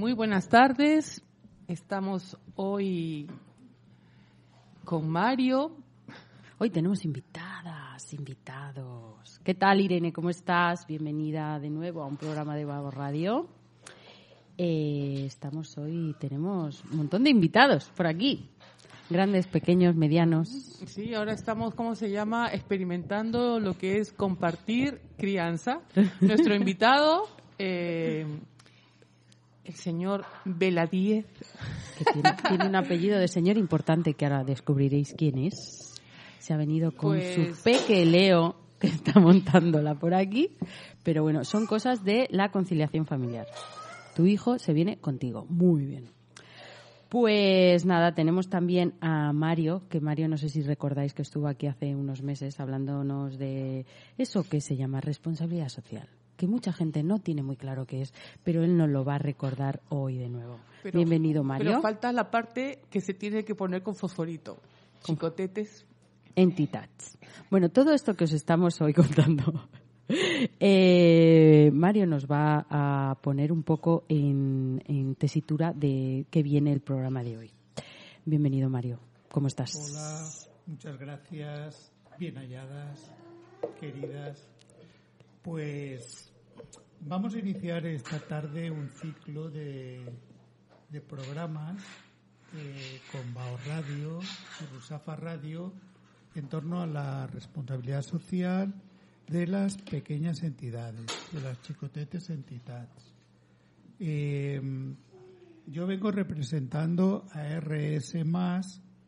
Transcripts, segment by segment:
Muy buenas tardes. Estamos hoy con Mario. Hoy tenemos invitadas, invitados. ¿Qué tal, Irene? ¿Cómo estás? Bienvenida de nuevo a un programa de Babo Radio. Eh, estamos hoy, tenemos un montón de invitados por aquí. Grandes, pequeños, medianos. Sí, ahora estamos, ¿cómo se llama? Experimentando lo que es compartir crianza. Nuestro invitado, eh, el señor Veladíez. Que tiene, tiene, un apellido de señor importante que ahora descubriréis quién es. Se ha venido con Pues- su peque Leo, que está montándola por aquí. Pero bueno, son cosas de la conciliación familiar. Tu hijo se viene contigo. Muy bien. Pues nada, tenemos también a Mario, que Mario no sé si recordáis que estuvo aquí hace unos meses hablándonos de eso que se llama responsabilidad social, que mucha gente no tiene muy claro qué es, pero él nos lo va a recordar hoy de nuevo. Pero- Bienvenido, Mario. Pero falta la parte que se tiene que poner con fosforito. Chicotetes. Entitats. Bueno, todo esto que os estamos hoy contando, eh, Mario nos va a poner un poco en, en tesitura de qué viene el programa de hoy. Bienvenido, Mario. ¿Cómo estás? Hola, muchas gracias, bien halladas, queridas. Pues vamos a iniciar esta tarde un ciclo de, programas eh, con Bao Radio y Rusafa Radio en torno a la responsabilidad social de las pequeñas entidades, de las chicotetes entidades. Eh, yo vengo representando a RS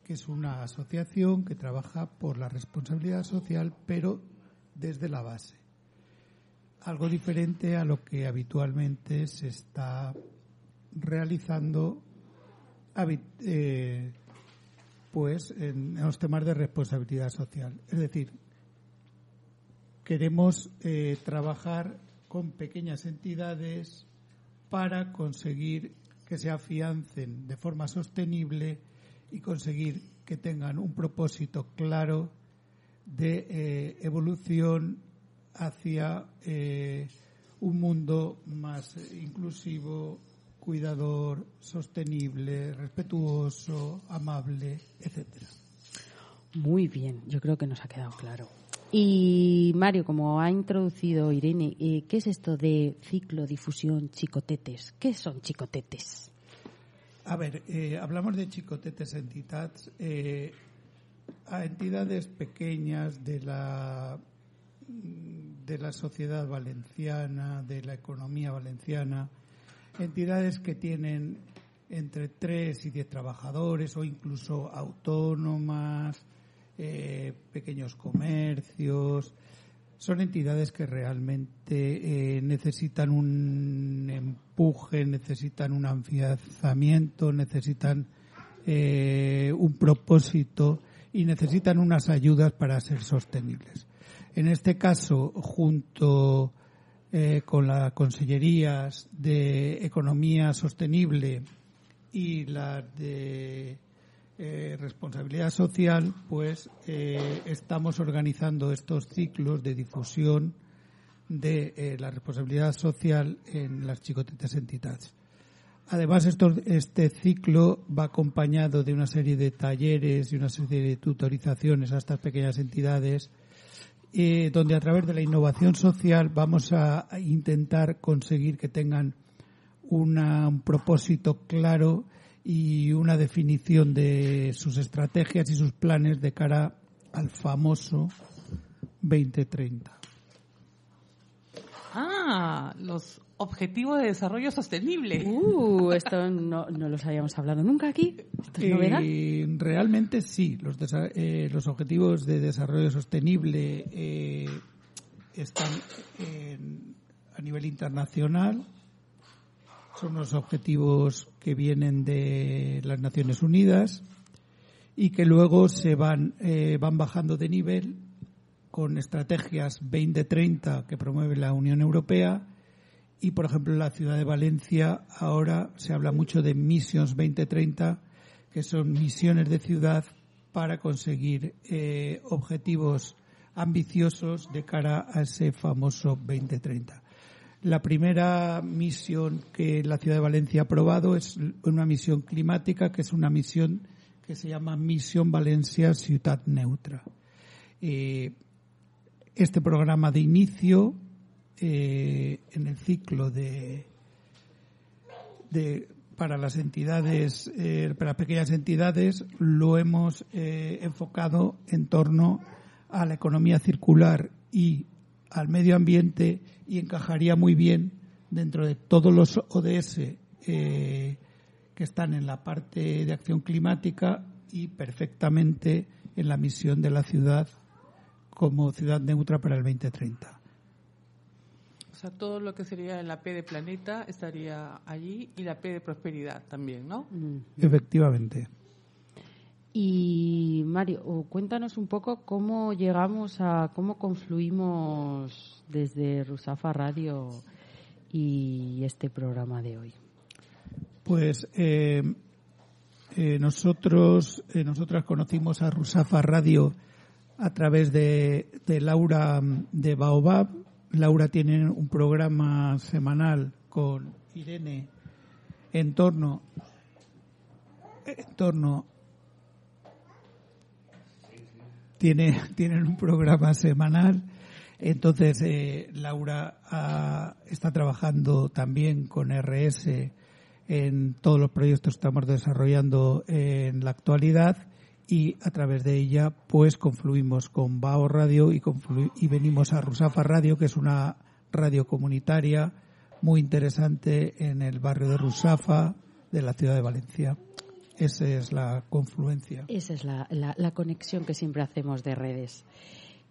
que es una asociación que trabaja por la responsabilidad social, pero desde la base. Algo diferente a lo que habitualmente se está realizando eh, pues en, en los temas de responsabilidad social. Es decir, queremos eh, trabajar con pequeñas entidades para conseguir que se afiancen de forma sostenible y conseguir que tengan un propósito claro de eh, evolución hacia eh, un mundo más inclusivo, cuidador, sostenible, respetuoso, amable, etcétera. Muy bien, yo creo que nos ha quedado claro. Y Mario, como ha introducido Irene, eh, ¿qué es esto de ciclo, difusión, chicotetes? ¿Qué son chicotetes? A ver, eh, hablamos de chicotetes entidades, eh, a entidades pequeñas de la de la sociedad valenciana, de la economía valenciana, entidades que tienen entre 3 y 10 trabajadores o incluso autónomas, eh, pequeños comercios. Son entidades que realmente eh, necesitan un empuje, necesitan un afianzamiento, necesitan eh, un propósito y necesitan unas ayudas para ser sostenibles. En este caso, junto eh, con las consellerías de Economía Sostenible y las de eh, responsabilidad social, pues eh, estamos organizando estos ciclos de difusión de la responsabilidad social en las chicotetes entidades. Además, este ciclo va acompañado de una serie de talleres y una serie de tutorizaciones a estas pequeñas entidades, eh, donde a través de la innovación social vamos a intentar conseguir que tengan un propósito claro y una definición de sus estrategias y sus planes de cara al famoso 2030. Ah, los Objetivo de Desarrollo Sostenible. Uh, esto no, no los habíamos hablado nunca aquí. ¿Esto es novedad? Eh, realmente sí, los, desa- eh, los objetivos de desarrollo sostenible eh, están en- a nivel internacional. Son los objetivos que vienen de las Naciones Unidas y que luego se van, eh, van bajando de nivel con estrategias 2030 que promueve la Unión Europea y, por ejemplo, en la ciudad de Valencia ahora se habla mucho de Missions 2030, que son misiones de ciudad para conseguir eh, objetivos ambiciosos de cara a ese famoso 2030. La primera misión que la ciudad de Valencia ha aprobado es una misión climática, que es una misión que se llama Misión Valencia Ciudad Neutra. Eh, este programa de inicio eh, en el ciclo de, para las entidades, eh, para pequeñas entidades, lo hemos eh, enfocado en torno a la economía circular y al medio ambiente y encajaría muy bien dentro de todos los ODS que están en la parte de acción climática y perfectamente en la misión de la ciudad como ciudad neutra para el 2030. Sea, todo lo que sería la P de planeta estaría allí y la P de prosperidad también, ¿no? Efectivamente. Y Mario, cuéntanos un poco cómo llegamos a, cómo confluimos desde Rusafa Radio y este programa de hoy. Pues eh, eh, nosotros, eh, nosotras conocimos a Rusafa Radio a través de, de Laura mm, de Baobab. Laura tiene un programa semanal con Irene en torno, en torno tiene, tienen un programa semanal. Entonces, eh, Laura ah, está trabajando también con RS en todos los proyectos que estamos desarrollando en la actualidad y a través de ella pues confluimos con Bao Radio y, y venimos a Rusafa Radio, que es una radio comunitaria muy interesante en el barrio de Rusafa de la ciudad de Valencia. Esa es la confluencia. Esa es la- la conexión que siempre hacemos de redes.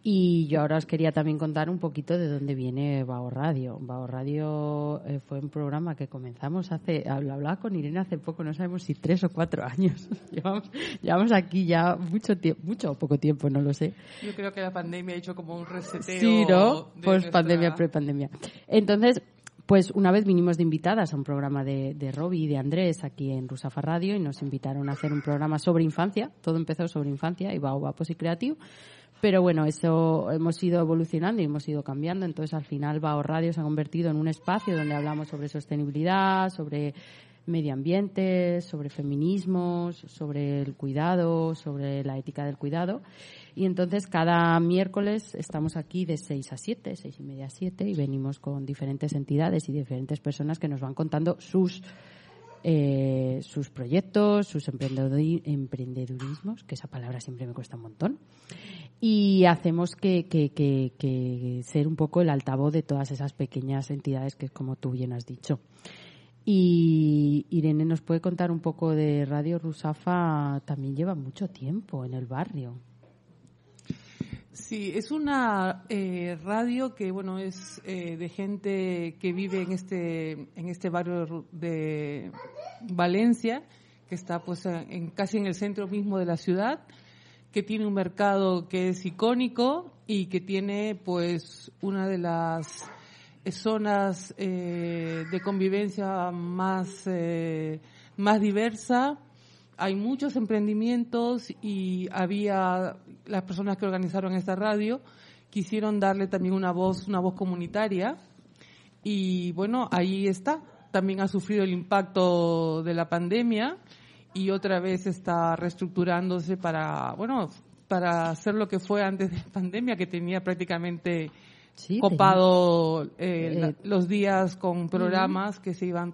Y yo ahora os quería también contar un poquito de dónde viene Bao Radio. Bao Radio eh, fue un programa que comenzamos hace, hablaba con Irene hace poco, no sabemos si tres o cuatro años. llevamos, llevamos aquí ya mucho tiempo, mucho o poco tiempo, no lo sé. Yo creo que la pandemia ha hecho como un reseteo. Sí, ¿no? de Post pandemia, nuestra- pre-pandemia. Entonces, pues una vez vinimos de invitadas a un programa de, de Robbie y de Andrés aquí en Rusafa Radio y nos invitaron a hacer un programa sobre infancia. Todo empezó sobre infancia y va Vapos y Creativo. Pero bueno, eso hemos ido evolucionando y hemos ido cambiando. Entonces, al final, Bao Radio se ha convertido en un espacio donde hablamos sobre sostenibilidad, sobre medio ambiente, sobre feminismos, sobre el cuidado, sobre la ética del cuidado. Y entonces cada miércoles estamos aquí de 6 a 7, 6 y media a 7 y venimos con diferentes entidades y diferentes personas que nos van contando sus eh, sus proyectos, sus emprendedurismos, que esa palabra siempre me cuesta un montón. Y hacemos que, que, que, que ser un poco el altavoz de todas esas pequeñas entidades que, como tú bien has dicho. Y Irene nos puede contar un poco de Radio Rusafa, también lleva mucho tiempo en el barrio. Sí, es una eh, radio que bueno es eh, de gente que vive en este en este barrio de Valencia, que está pues en, casi en el centro mismo de la ciudad, que tiene un mercado que es icónico y que tiene pues una de las zonas eh, de convivencia más eh, más diversa hay muchos emprendimientos y había las personas que organizaron esta radio quisieron darle también una voz, una voz comunitaria y bueno, ahí está. También ha sufrido el impacto de la pandemia y otra vez está reestructurándose para, bueno, para hacer lo que fue antes de la pandemia, que tenía prácticamente Sí, copado eh, Eh, la- los días con programas que se iban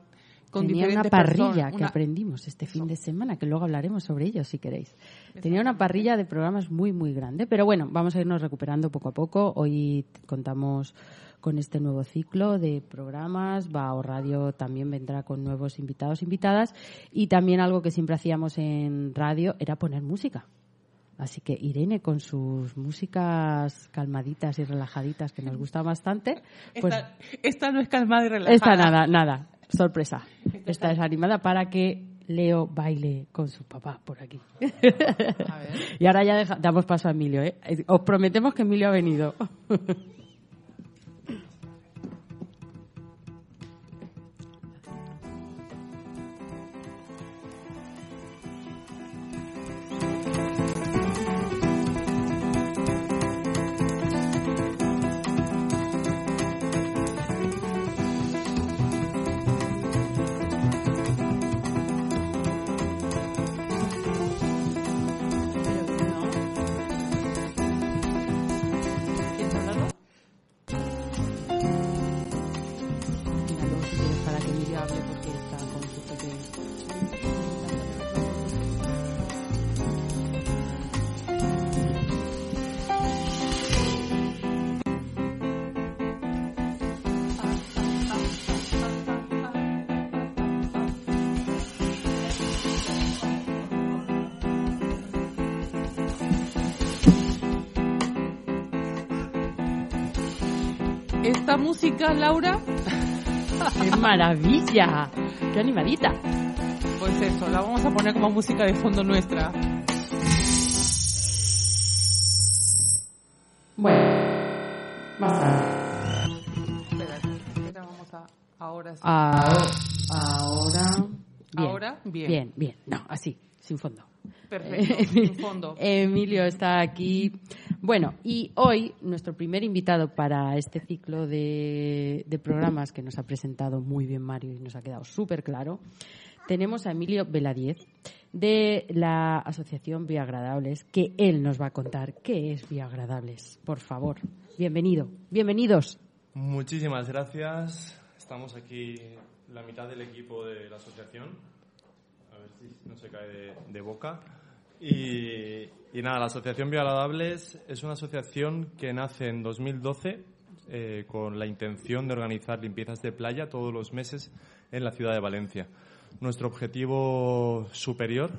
con Tenía una parrilla personas. que Una- aprendimos este fin de semana, que luego hablaremos sobre ello si queréis. Tenía una parrilla de programas muy, muy grande, pero bueno, vamos a irnos recuperando poco a poco. Hoy contamos con este nuevo ciclo de programas. Bao Radio también vendrá con nuevos invitados, invitadas. Y también algo que siempre hacíamos en radio era poner música. Así que Irene, con sus músicas calmaditas y relajaditas, que nos gusta bastante. Pues esta, esta no es calmada y relajada. Esta nada, nada. Sorpresa. Esta es animada para que Leo baile con su papá por aquí. A ver. Y ahora ya deja- damos paso a Emilio. ¿eh? Os prometemos que Emilio ha venido. Esta música, Laura, ¡Qué maravilla! ¡Qué animadita! pues eso, la vamos a poner como música de fondo nuestra. Bueno, más tarde. Espera, espera, vamos a... Ahora sí. Ah, ahora. Bien. Ahora, bien. Bien, bien. No, así, sin fondo. Perfecto, sin fondo. Emilio está aquí. Bueno, y hoy nuestro primer invitado para este ciclo de, programas que nos ha presentado muy bien Mario y nos ha quedado súper claro, tenemos a Emilio Veladiez de la Asociación Bioagradables, que él nos va a contar qué es Bioagradables. Por favor, bienvenido, bienvenidos. Muchísimas gracias. Estamos aquí la mitad del equipo de la asociación. A ver si no se cae de boca. Y, nada, la Asociación Bioagradables es una asociación que nace en 2012 eh, con la intención de organizar limpiezas de playa todos los meses en la ciudad de Valencia. Nuestro objetivo superior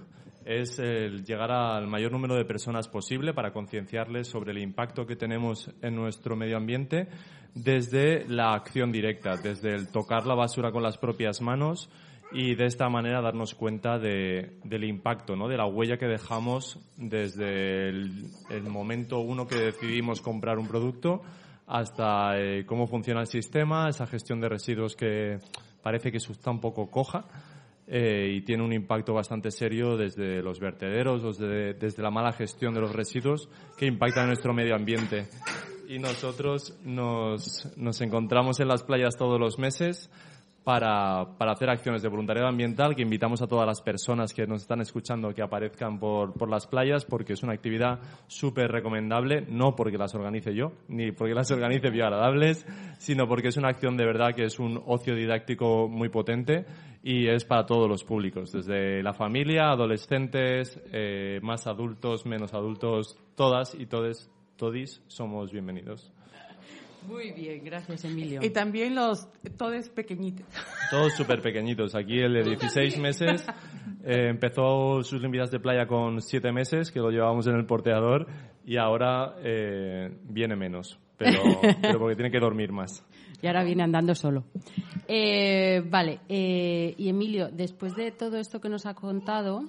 es el llegar al mayor número de personas posible para concienciarles sobre el impacto que tenemos en nuestro medio ambiente desde la acción directa, desde el tocar la basura con las propias manos y de esta manera darnos cuenta de- del impacto, ¿no? de la huella que dejamos desde el, momento uno que decidimos comprar un producto hasta eh, cómo funciona el sistema, esa gestión de residuos que parece que está un poco coja eh, y tiene un impacto bastante serio desde los vertederos, desde, desde la mala gestión de los residuos que impacta nuestro medio ambiente. Y nosotros nos, nos encontramos en las playas todos los meses para, para hacer acciones de voluntariado ambiental que invitamos a todas las personas que nos están escuchando que aparezcan por, por las playas porque es una actividad súper recomendable, no porque las organice yo, ni porque las organice Bioagradables, sino porque es una acción de verdad que es un ocio didáctico muy potente y es para todos los públicos, desde la familia, adolescentes, eh, más adultos, menos adultos, todas y todes, todis somos bienvenidos. Muy bien, gracias Emilio. Y también los todes pequeñitos. Todos súper pequeñitos. Aquí el de 16 meses eh, empezó sus limpiezas de playa con 7 meses, que lo llevábamos en el porteador, y ahora eh, viene menos, pero, pero porque tiene que dormir más. Y ahora viene andando solo. Eh, vale, eh, y Emilio, después de todo esto que nos ha contado,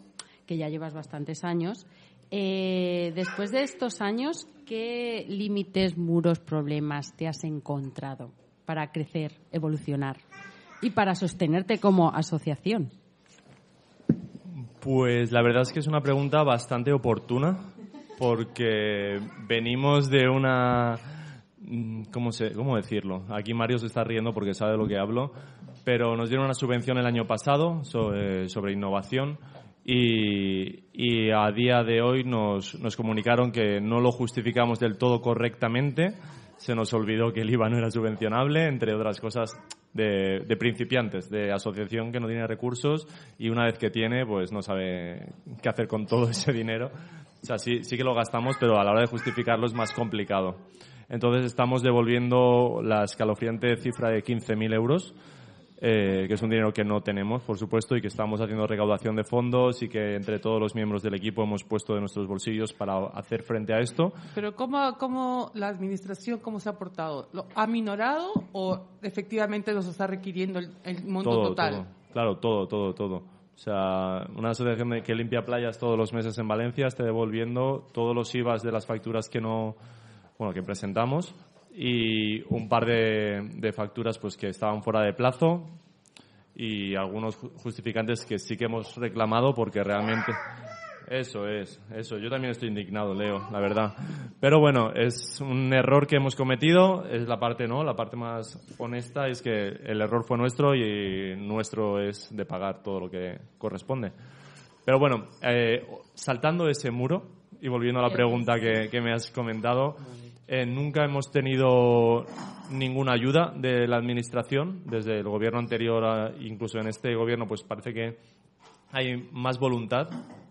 que ya llevas bastantes años, eh, después de estos años, ¿qué límites, muros, problemas te has encontrado para crecer, evolucionar y para sostenerte como asociación? Pues la verdad es que es una pregunta bastante oportuna porque venimos de una... mm, ¿Cómo, se, ¿Cómo decirlo? Aquí Mario se está riendo porque sabe de lo que hablo, pero nos dieron una subvención el año pasado sobre, sobre innovación y, a día de hoy nos, nos comunicaron que no lo justificamos del todo correctamente. Se nos olvidó que el IVA no era subvencionable, entre otras cosas de, de principiantes, de asociación que no tiene recursos y una vez que tiene, pues no sabe qué hacer con todo ese dinero. O sea, sí, sí que lo gastamos, pero a la hora de justificarlo es más complicado. Entonces estamos devolviendo la escalofriante cifra de 15.000 euros eh, que es un dinero que no tenemos, por supuesto, y que estamos haciendo recaudación de fondos y que entre todos los miembros del equipo hemos puesto de nuestros bolsillos para hacer frente a esto. Pero ¿cómo, cómo la administración, cómo se ha aportado? ¿Lo ¿Ha minorado o efectivamente nos está requiriendo el, monto total? Claro, todo, todo, todo. O sea, una asociación que limpia playas todos los meses en Valencia está devolviendo todos los IVAs de las facturas que no, bueno, que presentamos y un par de, facturas pues que estaban fuera de plazo y algunos justificantes que sí que hemos reclamado porque realmente eso es, eso. Yo también estoy indignado, Leo, la verdad. Pero bueno, es un error que hemos cometido, es la parte, ¿no? La parte más honesta es que el error fue nuestro y nuestro es de pagar todo lo que corresponde. Pero bueno, eh, saltando ese muro y volviendo a la pregunta que, que me has comentado, eh, nunca hemos tenido ninguna ayuda de la administración desde el gobierno anterior, incluso en este gobierno, pues parece que hay más voluntad,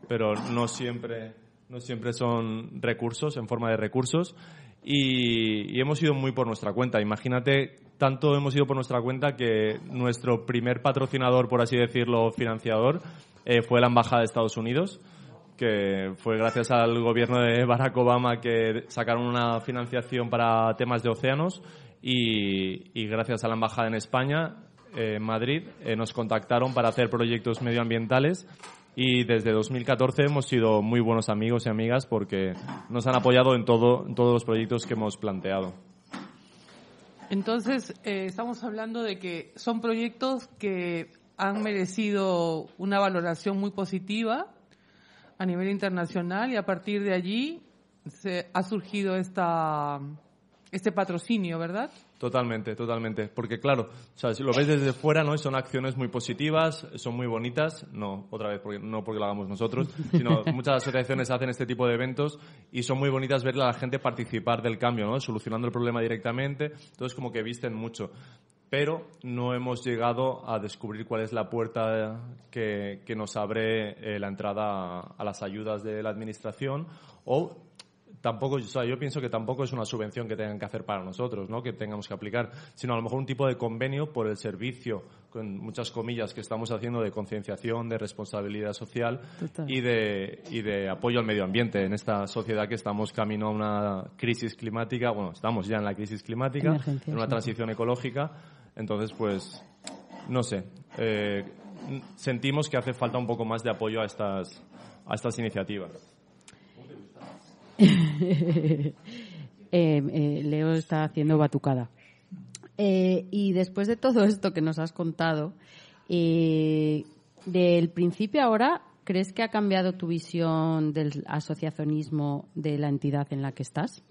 pero no siempre, no siempre son recursos, en forma de recursos. Y, hemos ido muy por nuestra cuenta. Imagínate, tanto hemos ido por nuestra cuenta que nuestro primer patrocinador, por así decirlo, financiador, eh, fue la Embajada de Estados Unidos que fue gracias al gobierno de Barack Obama que sacaron una financiación para temas de océanos y, gracias a la embajada en España, en Madrid, eh, nos contactaron para hacer proyectos medioambientales y desde 2014 hemos sido muy buenos amigos y amigas porque nos han apoyado en, todo, todos los proyectos que hemos planteado. Entonces, eh, estamos hablando de que son proyectos que han merecido una valoración muy positiva a nivel internacional y a partir de allí se ha surgido esta este patrocinio, ¿verdad? Totalmente, totalmente. Porque claro, o sea, si lo ves desde fuera, ¿no? Son acciones muy positivas, son muy bonitas, no, otra vez, porque, no porque lo hagamos nosotros, sino muchas asociaciones hacen este tipo de eventos y son muy bonitas ver a la gente participar del cambio, ¿no? Solucionando el problema directamente, entonces como que visten mucho pero no hemos llegado a descubrir cuál es la puerta que, nos abre eh, la entrada a, las ayudas de la administración o tampoco, o sea, yo pienso que tampoco es una subvención que tengan que hacer para nosotros, ¿no? que tengamos que aplicar, sino a lo mejor un tipo de convenio por el servicio, con muchas comillas, que estamos haciendo de concienciación, de responsabilidad social y de, y de apoyo al medio ambiente. En esta sociedad que estamos camino a una crisis climática, bueno, estamos ya en la crisis climática, en una transición ecológica entonces, pues, no sé, eh, sentimos que hace falta un poco más de apoyo a estas, a estas iniciativas. Eh, eh, Leo está haciendo batucada. y después de todo esto que nos has contado, del principio ahora, ¿crees que ha cambiado tu visión del asociacionismo de la entidad en la que estás?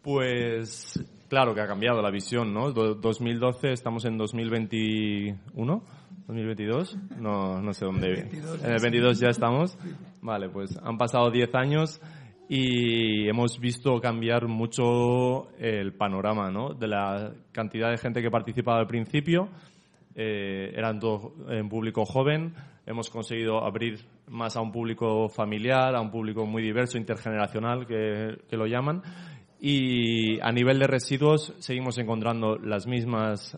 Pues Claro que ha cambiado la visión, ¿no? 2012, estamos en 2021, 2022, no, no sé dónde. En el 22 ya estamos. Vale, pues han pasado 10 años y hemos visto cambiar mucho el panorama, ¿no? De la cantidad de gente que participaba al principio, eh, eran todo en público joven, hemos conseguido abrir más a un público familiar, a un público muy diverso, intergeneracional, que, que lo llaman y a nivel de residuos seguimos encontrando las mismas,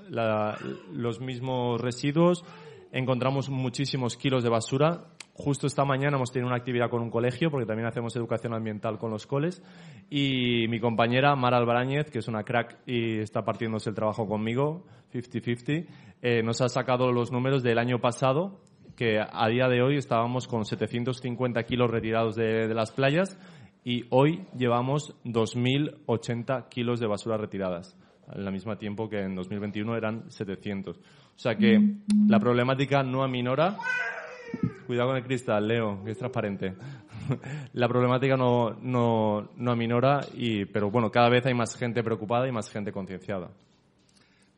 los mismos residuos. Encontramos muchísimos kilos de basura. Justo esta mañana hemos tenido una actividad con un colegio, porque también hacemos educación ambiental con los coles. Y mi compañera Mara Albarañez, que es una crack y está partiéndose el trabajo conmigo, 50-50, eh, nos ha sacado los números del año pasado, que a día de hoy estábamos con 750 kilos retirados de, de las playas y hoy llevamos 2.080 kilos de basura retiradas, al mismo tiempo que en 2021 eran 700. O sea que la problemática no aminora. Cuidado con el cristal, Leo, que es transparente. la problemática no, no, no aminora, y, pero bueno, cada vez hay más gente preocupada y más gente concienciada.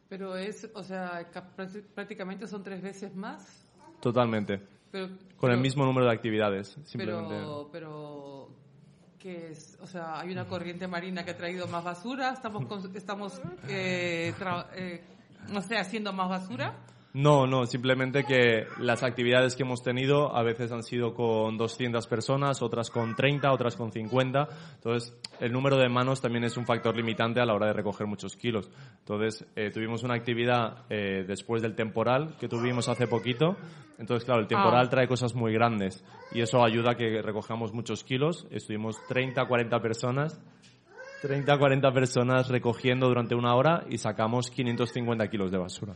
Pero es, o sea, prácticamente son tres veces más. Totalmente. con el mismo número de actividades, simplemente. Pero, pero que es, o sea, hay una corriente marina que ha traído más basura, estamos, estamos eh, eh, no sé, haciendo más basura. No, no, simplemente que las actividades que hemos tenido a veces han sido con 200 personas, otras con 30, otras con 50. Entonces, el número de manos también es un factor limitante a la hora de recoger muchos kilos. Entonces, eh, tuvimos una actividad eh, después del temporal que tuvimos hace poquito. Entonces, claro, el temporal Ah. trae cosas muy grandes y eso ayuda a que recojamos muchos kilos. Estuvimos 30, 40 personas 30 40 personas recogiendo durante una hora y sacamos 550 kilos de basura.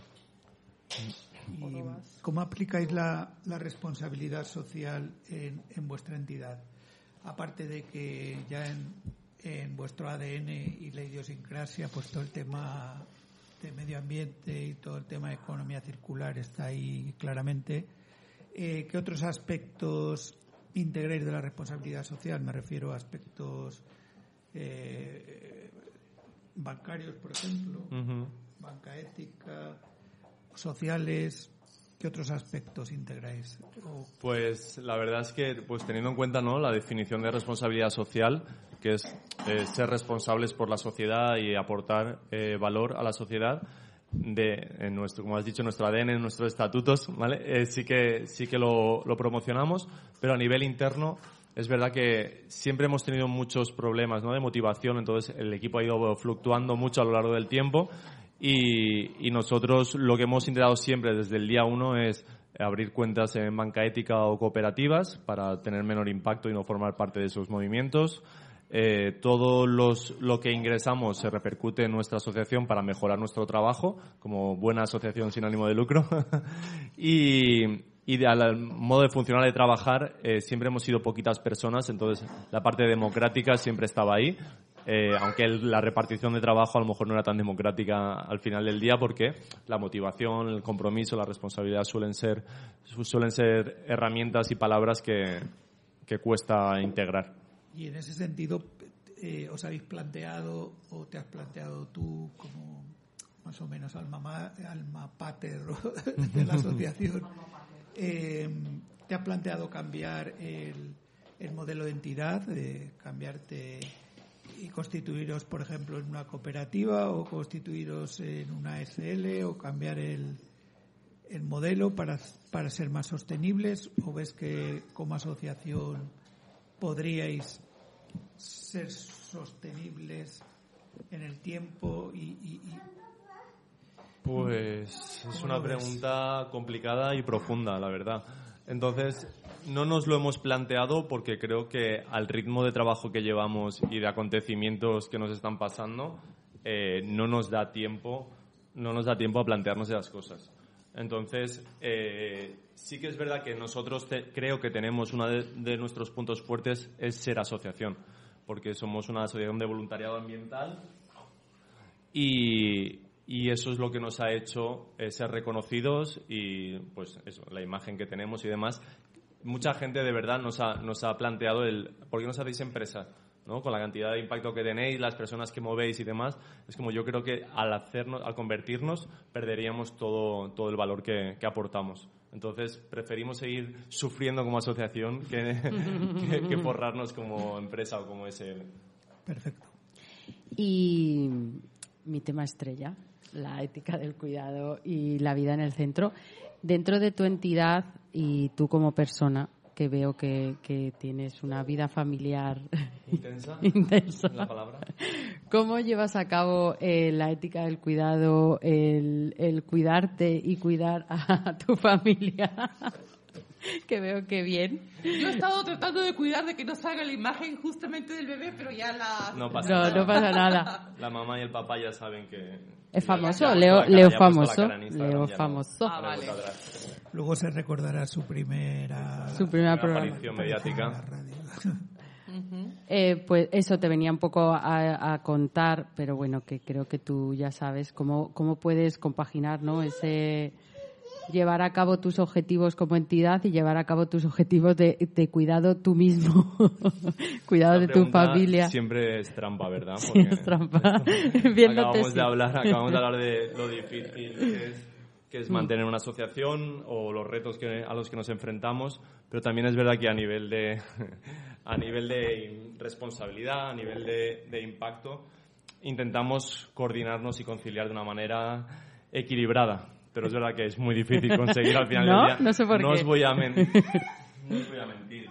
¿Y cómo aplicáis la, la responsabilidad social en, en vuestra entidad? Aparte de que ya en, en vuestro ADN y la idiosincrasia, pues todo el tema de medio ambiente y todo el tema de economía circular está ahí claramente. Eh, ¿Qué otros aspectos integráis de la responsabilidad social? Me refiero a aspectos eh, bancarios, por ejemplo, banca ética, sociales. ¿Qué otros aspectos integráis? Pues la verdad es que, pues teniendo en cuenta ¿no? la definición de responsabilidad social, que es eh, ser responsables por la sociedad y aportar eh, valor a la sociedad, de, en nuestro, como has dicho, nuestro ADN, nuestros estatutos, ¿vale? Eh, sí que, sí que lo, lo promocionamos, pero a nivel interno es verdad que siempre hemos tenido muchos problemas ¿no? de motivación, entonces el equipo ha ido fluctuando mucho a lo largo del tiempo y, nosotros lo que hemos intentado siempre desde el día uno es abrir cuentas en banca ética o cooperativas para tener menor impacto y no formar parte de esos movimientos. Eh, todo los, lo que ingresamos se repercute en nuestra asociación para mejorar nuestro trabajo como buena asociación sin ánimo de lucro. y, al modo de funcionar de trabajar eh, siempre hemos sido poquitas personas, entonces la parte democrática siempre estaba ahí. Eh, aunque el- la repartición de trabajo a lo mejor no era tan democrática al final del día porque la motivación, el compromiso, la responsabilidad suelen ser, su- suelen ser herramientas y palabras que, que cuesta integrar. Y en ese sentido, eh, ¿os habéis planteado o te has planteado tú como más o menos alma, ma- alma pater de la asociación? eh, ¿Te has planteado cambiar el, el modelo de entidad, eh, cambiarte y constituiros, por ejemplo, en una cooperativa o constituiros en una SL o cambiar el, el modelo para, para ser más sostenibles o ves que como asociación podríais ser sostenibles en el tiempo y, y- y- Pues es ¿Cómo una pregunta complicada y profunda, la verdad. Entonces, no nos lo hemos planteado porque creo que al ritmo de trabajo que llevamos y de acontecimientos que nos están pasando, eh, no nos da tiempo, no nos da tiempo a plantearnos esas cosas. Entonces, eh, sí que es verdad que nosotros creo que tenemos uno de, de nuestros puntos fuertes es ser asociación, porque somos una asociación de voluntariado ambiental y, y eso es lo que nos ha hecho eh, ser reconocidos y pues eso, la imagen que tenemos y demás. Mucha gente de verdad nos ha, nos ha planteado el ¿por qué no os hacéis empresa? ¿no? Con la cantidad de impacto que tenéis, las personas que movéis y demás, es como yo creo que al hacernos, al convertirnos, perderíamos todo, todo el valor que, que aportamos. Entonces, preferimos seguir sufriendo como asociación que, que, que forrarnos como empresa o como SL. perfecto. Y mi tema estrella, la ética del cuidado y la vida en el centro. Dentro de tu entidad y tú como persona, que veo que, que tienes una vida familiar Intensa. intensa, La palabra. ¿cómo llevas a cabo eh, la ética del cuidado, el, el cuidarte y cuidar a tu familia? que veo que bien. Yo he estado tratando de cuidar de que no salga la imagen justamente del bebé, pero ya la... No pasa No, nada. no pasa nada. La mamá y el papá ya saben que... Es famoso, Leo, Leo famoso, Leo no- famoso. Ah, vale. Luego se recordará su primera Su primera aparición mediática. radio. Eh, pues eso te venía un poco a, a contar, pero bueno, que creo que tú ya sabes cómo, cómo puedes compaginar, ¿no? Ese llevar a cabo tus objetivos como entidad y llevar a cabo tus objetivos de, de cuidado tú mismo, cuidado de tu familia. Siempre es trampa, ¿verdad? Sí, es trampa. Acabamos de hablar, acabamos de hablar de lo difícil que es, que es mantener una asociación o los retos que, a los que nos enfrentamos, pero también es verdad que a nivel de, a nivel de responsabilidad, a nivel de, de impacto, intentamos coordinarnos y conciliar de una manera equilibrada. Pero es verdad que es muy difícil conseguir al final ¿No? del día. No sé por no qué. Os voy a no os voy a mentir.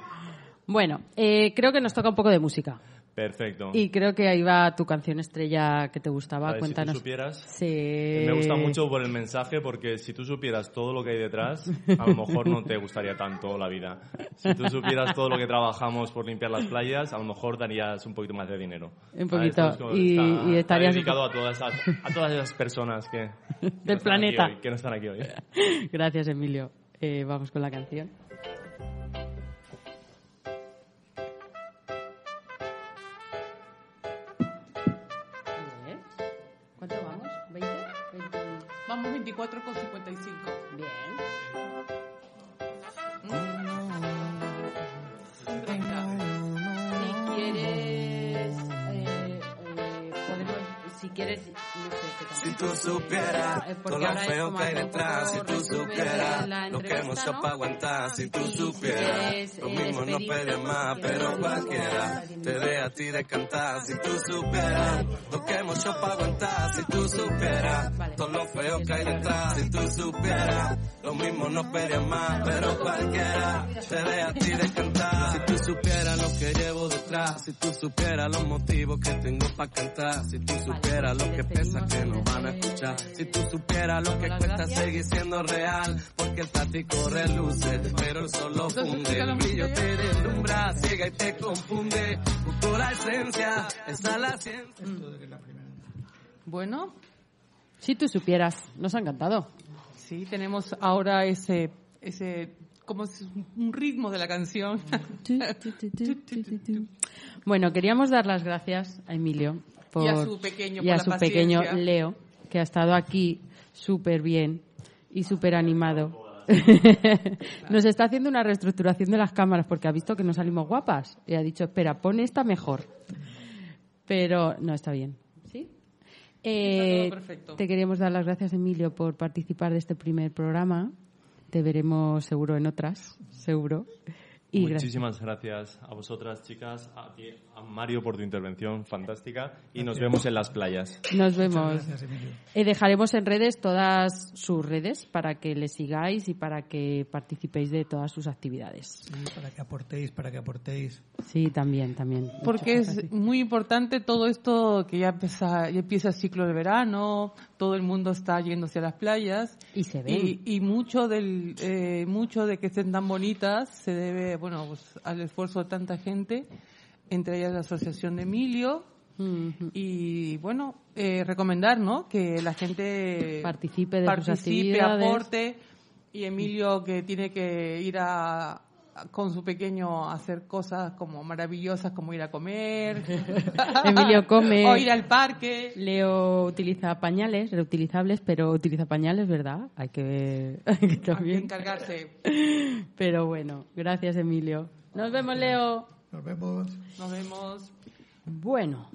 Bueno, eh, creo que nos toca un poco de música. Perfecto. Y creo que ahí va tu canción estrella que te gustaba. Ver, Cuéntanos. Si tú supieras, Sí. me gusta mucho por el mensaje porque si tú supieras todo lo que hay detrás, a lo mejor no te gustaría tanto la vida. Si tú supieras todo lo que trabajamos por limpiar las playas, a lo mejor darías un poquito más de dinero. Un poquito. Es como- Y- está- y está estarías- dedicado a todas, esas, a todas esas personas que, que no Del aquí planeta. hoy, que no están aquí hoy. Gracias, Emilio. Eh, vamos con la canción. Supieras Eh, todo lo feo que hay detrás, si tú supieras lo que hemos hecho para aguantar, si tú supieras quieres, lo eh, mismo no pedías más, pero cualquiera te deja a ti de cantar, si tú supieras lo que hemos hecho para aguantar, si tú supieras Vale. todo lo feo que hay detrás, si tú supieras lo mismo no pedías más, pero cualquiera te deja a ti de cantar, si tú supieras lo que llevo detrás, si tú supieras los motivos que tengo para cantar, si tú supieras lo que pesa que no van a escuchar, si tú supieras lo que cuesta seguir siendo real, porque el tático reluce, pero el sol lo funde, el brillo te deslumbra, ciega y te confunde, busco la esencia, esa es la ciencia. Bueno, Si tú supieras, nos ha encantado. sí, tenemos ahora ese, ese como un ritmo de la canción. Bueno, queríamos dar las gracias a Emilio por, Y a su pequeño y por a la su pequeño paciencia. Leo, que ha estado aquí súper bien y súper animado. nos está haciendo una reestructuración de las cámaras porque ha visto que no salimos guapas y ha dicho, espera, pon esta mejor. Pero no está bien. Eh, te queríamos dar las gracias, Emilio, por participar de este primer programa. Te veremos seguro en otras, seguro. Y gracias. Muchísimas gracias a vosotras, chicas, a ti, a Mario por tu intervención fantástica y nos vemos en las playas. Nos vemos. Gracias. Eh, dejaremos en redes todas sus redes para que le sigáis y para que participéis de todas sus actividades. Sí, para que aportéis, para que aportéis. Sí, también, también. Porque es muy importante todo esto que ya empieza, ya empieza el ciclo de verano, todo el mundo está yéndose a las playas. Y se ven. y, y mucho del eh, mucho de que estén tan bonitas se debe bueno pues, al esfuerzo de tanta gente, entre ellas la asociación de Emilio. Y bueno eh, recomendar ¿no? que la gente Participe de participe, aporte. Y Emilio que tiene que ir a- con su pequeño hacer cosas como maravillosas como ir a comer Emilio come. o ir al parque Leo utiliza pañales reutilizables, pero utiliza pañales, ¿verdad? Hay que ver hay que hay que también. encargarse Pero bueno, gracias, Emilio. Nos vemos, Leo. Nos vemos. nos vemos Bueno,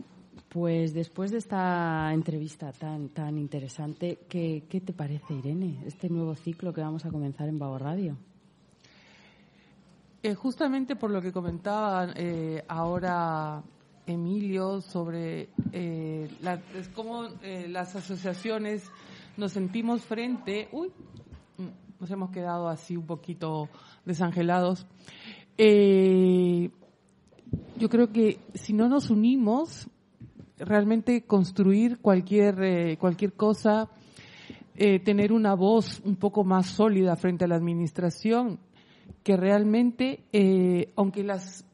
pues después de esta entrevista tan tan interesante, ¿qué, qué te parece, Irene, este nuevo ciclo que vamos a comenzar en Vago Radio? Eh, justamente por lo que comentaba eh, ahora Emilio sobre eh, la- es cómo eh, las asociaciones nos sentimos frente, uy, mm, nos hemos quedado así un poquito desangelados. Eh, yo creo que si no nos unimos, realmente construir cualquier cualquier cosa, tener una voz un poco más sólida frente a la administración, que realmente, eh, aunque las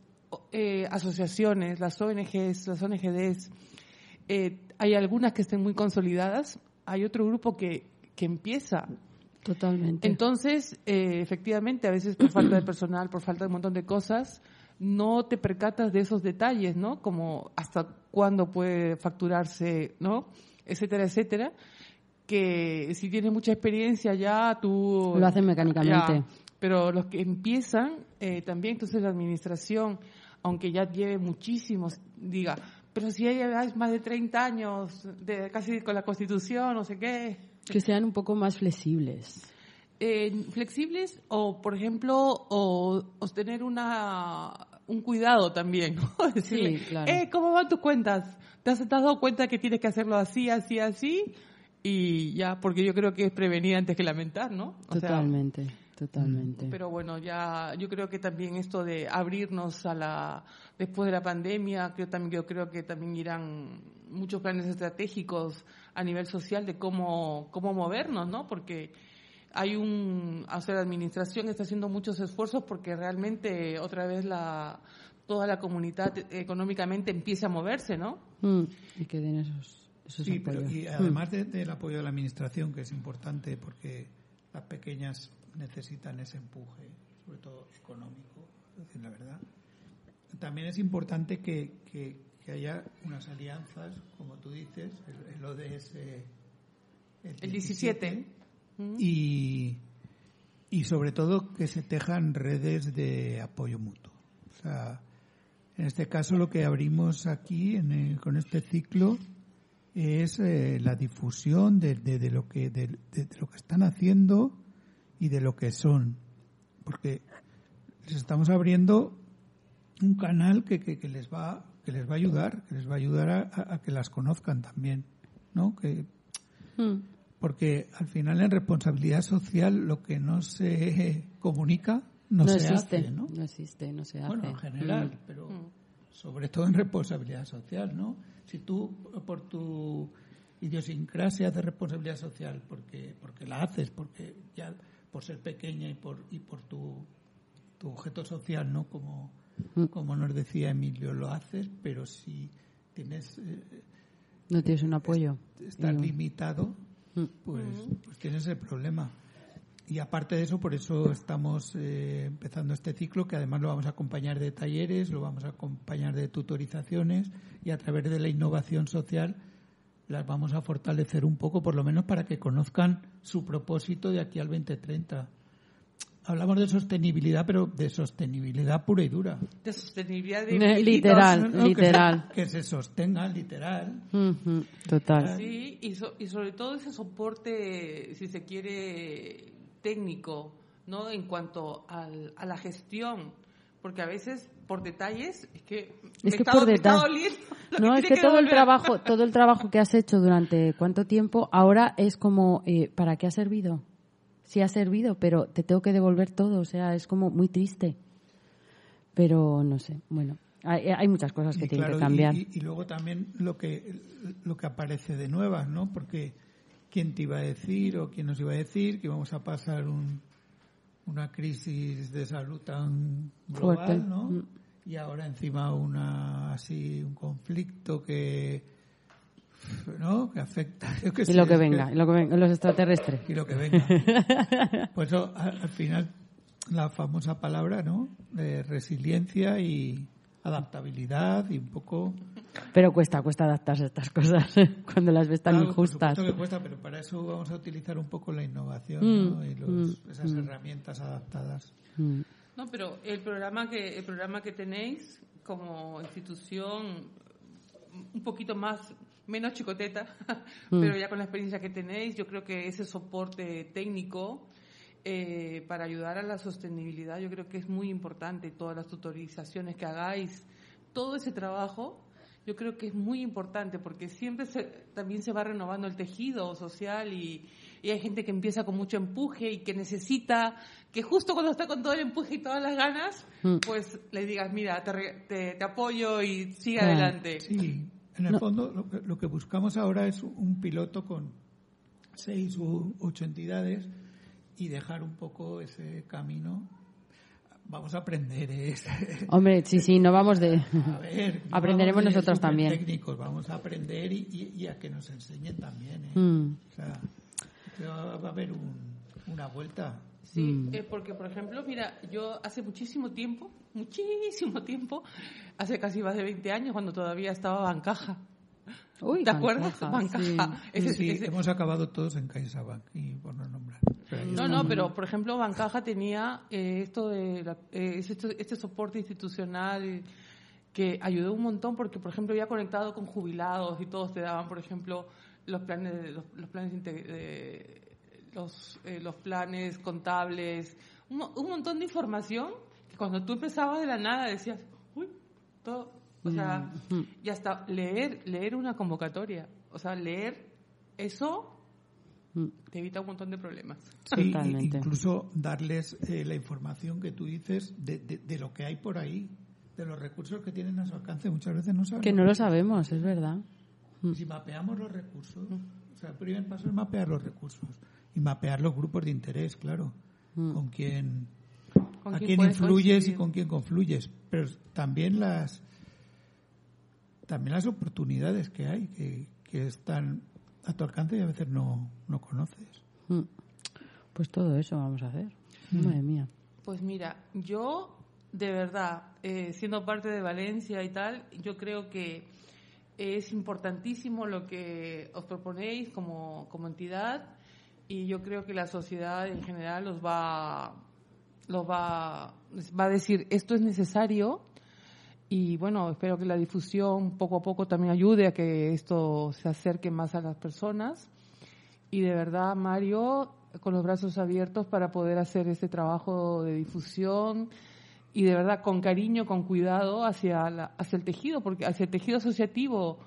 eh, asociaciones, las ONGs, las ONGDs, eh, hay algunas que estén muy consolidadas, hay otro grupo que, que empieza. Totalmente. Entonces, eh, efectivamente, a veces por falta de personal, por falta de un montón de cosas, no te percatas de esos detalles, ¿no? Como hasta cuándo puede facturarse, ¿no? Etcétera, etcétera. Que si tienes mucha experiencia ya, tú... Lo hacen mecánicamente. Ya, pero los que empiezan, eh, también, entonces la administración, aunque ya lleve muchísimos, diga, pero si ya lleváis más de 30 años, de, casi con la Constitución, no sé qué, que sean un poco más flexibles. eh, flexibles o, por ejemplo, o, o tener una, un cuidado también, ¿no? Decirle, claro. eh, ¿cómo van tus cuentas? ¿Te has, te has dado cuenta que tienes que hacerlo así, así, así? y ya, porque yo creo que es prevenir antes que lamentar, ¿no? O totalmente, totalmente. Pero bueno, ya yo creo que también esto de abrirnos a la después de la pandemia, creo también yo creo que también irán muchos planes estratégicos a nivel social de cómo cómo movernos, ¿no? Porque hay un, o sea, la administración está haciendo muchos esfuerzos porque realmente otra vez la toda la comunidad económicamente empiece a moverse, ¿no? Mm, y que den esos, esos sí, pero y además de- del apoyo de la administración, que es importante porque las pequeñas necesitan ese empuje, sobre todo económico, es decir, la verdad. También es importante que, que- que haya unas alianzas, como tú dices, el, el ODS. El 17. y, y sobre todo que se tejan redes de apoyo mutuo. O sea, en este caso lo que abrimos aquí en el- con este ciclo es eh, la difusión de, de- de lo que de lo que están haciendo y de lo que son, porque les estamos abriendo un canal que, que, que les va que les va a ayudar, que les va a ayudar a, que las conozcan también, ¿no? Que Mm, porque al final en responsabilidad social lo que no se comunica no, No, se existe, hace, ¿no? no existe, no se hace. Bueno, en general, Mm. pero sobre todo en responsabilidad social, ¿no? Si tú por tu idiosincrasia haces responsabilidad social porque porque la haces, porque ya por ser pequeña y por y por tu tu objeto social, ¿no? Como Mm. como nos decía Emilio, lo haces, pero si tienes eh, No tienes un apoyo. estar Mm. limitado, Mm. pues, pues tienes el problema. Y aparte de eso, por eso estamos eh, empezando este ciclo, que además lo vamos a acompañar de talleres, lo vamos a acompañar de tutorizaciones y a través de la innovación social las vamos a fortalecer un poco, por lo menos para que conozcan su propósito de aquí al 2030. Hablamos de sostenibilidad, pero de sostenibilidad pura y dura. De sostenibilidad de literal. No, no, que se- literal. Que se, sostenga, literal. Total. Sí, y, so- y sobre todo ese soporte, si se quiere, técnico, ¿no? En cuanto al- a la gestión, porque a veces por detalles es que Es me que está- por me No, es que todo el trabajo, todo el trabajo que has hecho durante cuánto tiempo, ahora es como, eh, ¿para qué ha servido? Sí ha servido, pero te tengo que devolver todo, o sea, es como muy triste. Pero no sé, bueno, hay, hay muchas cosas que Y tienen claro, que cambiar. Y, y- y luego también lo que lo que aparece de nuevas, ¿no? Porque quién te iba a decir o quién nos iba a decir que íbamos a pasar un, una crisis de salud tan global, Fuerte. ¿no? Mm. Y ahora encima una así un conflicto que ¿no? que afecta yo Y sé, lo que venga, y lo que venga, los extraterrestres. y lo que venga. Pues al, al final, la famosa palabra, ¿no? De resiliencia y adaptabilidad y un poco... Pero cuesta, cuesta adaptarse a estas cosas cuando las ves tan Claro, por injustas. supuesto que cuesta, pero para eso vamos a utilizar un poco la innovación Mm, ¿no? y los- mm, esas herramientas adaptadas. Mm. No, pero el programa que el programa que tenéis como institución un poquito más menos chicoteta, pero ya con la experiencia que tenéis, yo creo que ese soporte técnico eh, para ayudar a la sostenibilidad, yo creo que es muy importante. Todas las tutorizaciones que hagáis, todo ese trabajo, yo creo que es muy importante porque siempre se- también se va renovando el tejido social y, y hay gente que empieza con mucho empuje y que necesita que justo cuando está con todo el empuje y todas las ganas, Mm. pues le digas, mira, te, re- te- te apoyo y sigue Claro. adelante. Sí, en el fondo lo que, lo que buscamos ahora es un piloto con seis u ocho entidades y dejar un poco ese camino. Vamos a aprender, ¿eh? Hombre, sí, sí, no vamos de... A ver, no Aprenderemos vamos de nosotros también. técnicos, vamos a aprender y, y- y a que nos enseñen también. ¿eh? Mm. O sea, va a haber un- una vuelta. Sí, Mm. eh, porque por ejemplo, mira, yo hace muchísimo tiempo, muchísimo tiempo, hace casi más de 20 años, cuando todavía estaba Bancaja. Uy, ¿Te acuerdas? Bancaja, sí. Ese- Sí, ese- hemos acabado todos en CaixaBank y por no nombrar. No, no, pero por ejemplo, Bancaja tenía eh, esto de la- eh, este, este soporte institucional que ayudó un montón porque, por ejemplo, ya conectado con jubilados y todos te daban, por ejemplo, los planes, de- los, los planes, de- los, eh, los planes contables, un, mo- un montón de información que cuando tú empezabas de la nada decías, uy, todo, o sea, y hasta leer, leer una convocatoria, o sea, leer eso Mm. Te evita un montón de problemas. Sí, Totalmente. incluso darles eh, la información que tú dices de, de- de lo que hay por ahí, de los recursos que tienen a su alcance. Muchas veces no saben. Que no lo sabemos, es verdad. Si mapeamos los recursos, o sea, el primer paso es mapear los recursos y mapear los grupos de interés, claro, con quién, ¿Con a quién influyes y con quién confluyes, pero también las también las oportunidades que hay que, que están a tu alcance y a veces no, no conoces. Mm. Pues todo eso vamos a hacer. Madre mía. Pues mira, yo de verdad, eh, siendo parte de Valencia y tal, yo creo que es importantísimo lo que os proponéis como, como entidad y yo creo que la sociedad en general os va, los va, va a decir esto es necesario y bueno, espero que la difusión poco a poco también ayude a que esto se acerque más a las personas. Y de verdad, Mario, con los brazos abiertos para poder hacer este trabajo de difusión y de verdad con cariño, con cuidado hacia, la- hacia el tejido, porque hacia el tejido asociativo,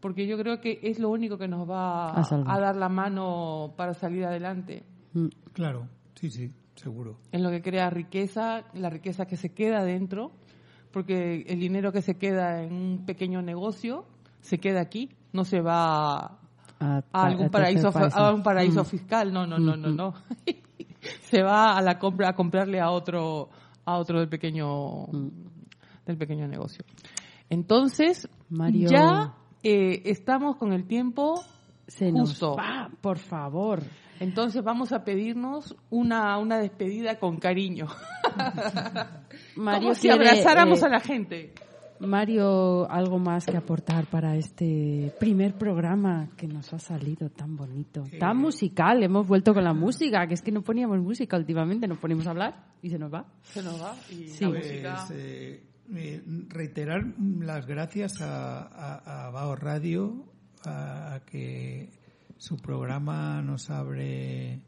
porque yo creo que es lo único que nos va A dar la mano para salir adelante. Mm. Claro, sí, sí, seguro. Es lo que crea riqueza, la riqueza que se queda dentro, porque el dinero que se queda en un pequeño negocio se queda aquí, no se va A, algún paraíso, a un paraíso Mm. fiscal. No, no, no, no, Mm, no. se va a la compra a comprarle a otro a otro del pequeño Mm. del pequeño negocio. Entonces, Mario. ya eh, estamos con el tiempo Se nos justo. va, por favor. Entonces vamos a pedirnos una, una despedida con cariño. Mario Como si quiere, abrazáramos eh, a la gente. Mario, algo más que aportar para este primer programa que nos ha salido tan bonito, tan musical. Hemos vuelto con la música, que es que no poníamos música últimamente, nos ponemos a hablar y se nos va. Se nos va. Y Sí. la Pues, música... eh, eh, reiterar las gracias a, a, a Bao Radio, a, a que su programa nos abre,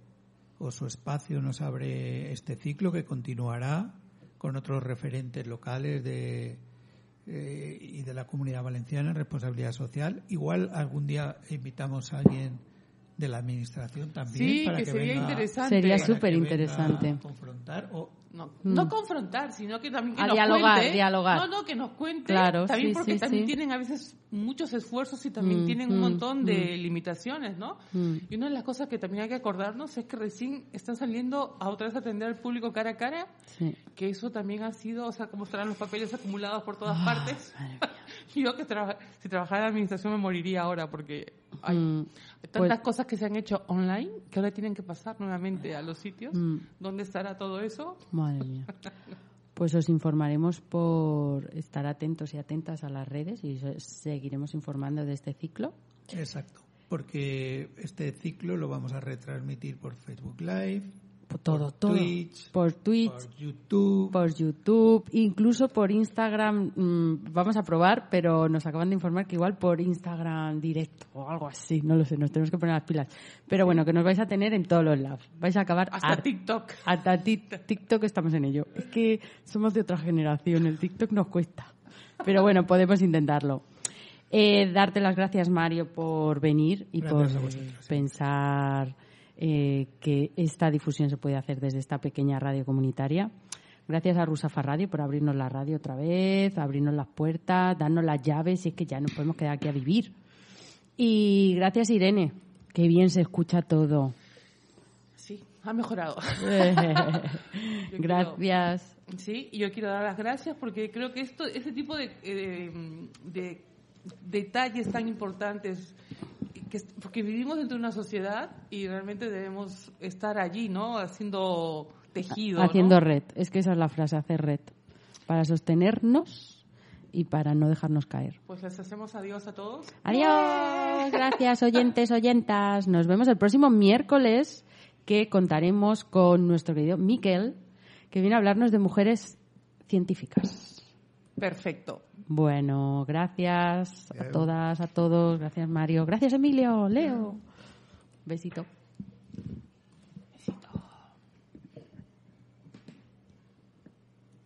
o su espacio nos abre este ciclo que continuará con otros referentes locales de la comunidad valenciana en responsabilidad social. Igual algún día invitamos a alguien de la administración también Sí, para que que, sería venga- interesante. Sería súper interesante. confrontar o No, no confrontar, sino que también que A nos dialogar, cuente. dialogar. No, no, que nos cuente. Claro, también sí, porque sí, también sí. tienen a veces muchos esfuerzos y también Mm, tienen un mm, montón de limitaciones, ¿no? Mm. Y una de las cosas que también hay que acordarnos es que recién están saliendo a otra vez a atender al público cara a cara, Sí. que eso también ha sido, o sea, como estarán los papeles acumulados por todas Ah, partes. madre. Yo que traba- si trabajara en administración me moriría ahora porque hay Mm, tantas pues- cosas que se han hecho online que ahora tienen que pasar nuevamente a los sitios. Mm. ¿Dónde estará todo eso? Madre mía. Pues os informaremos por estar atentos y atentas a las redes y os seguiremos informando de este ciclo. Exacto, porque este ciclo lo vamos a retransmitir por Facebook Live, Por todo, por todo. Twitch, por Twitch, por YouTube. por YouTube, incluso por Instagram. mm, vamos a probar, pero nos acaban de informar que igual por Instagram directo o algo así. No lo sé, nos tenemos que poner las pilas. Pero bueno, que nos vais a tener en todos los lados. Vais a acabar Hasta. TikTok. Hasta ti- TikTok estamos en ello. Es que somos de otra generación, el TikTok nos cuesta. Pero bueno, podemos intentarlo. Eh, darte las gracias, Mario, por venir y Gracias por vosotros, sí. pensar eh, que esta difusión se puede hacer desde esta pequeña radio comunitaria. Gracias a Rusafa Radio por abrirnos la radio otra vez, abrirnos las puertas, darnos las llaves, y es que ya nos podemos quedar aquí a vivir. Y gracias, Irene, que bien se escucha todo. Sí, ha mejorado. Gracias. Sí, y yo quiero dar las gracias porque creo que esto, este tipo de, eh, de detalles tan importantes, que, porque vivimos dentro de una sociedad y realmente debemos estar allí, ¿no? Haciendo tejido. ¿no? Haciendo red. Es que esa es la frase, hacer red. Para sostenernos y para no dejarnos caer. Pues les hacemos adiós a todos. Adiós. Gracias, oyentes, oyentas. Nos vemos el próximo miércoles que contaremos con nuestro querido Miquel, que viene a hablarnos de mujeres científicas. Perfecto. Bueno, gracias a todas, a todos. Gracias, Mario. Gracias, Emilio. Leo. Besito.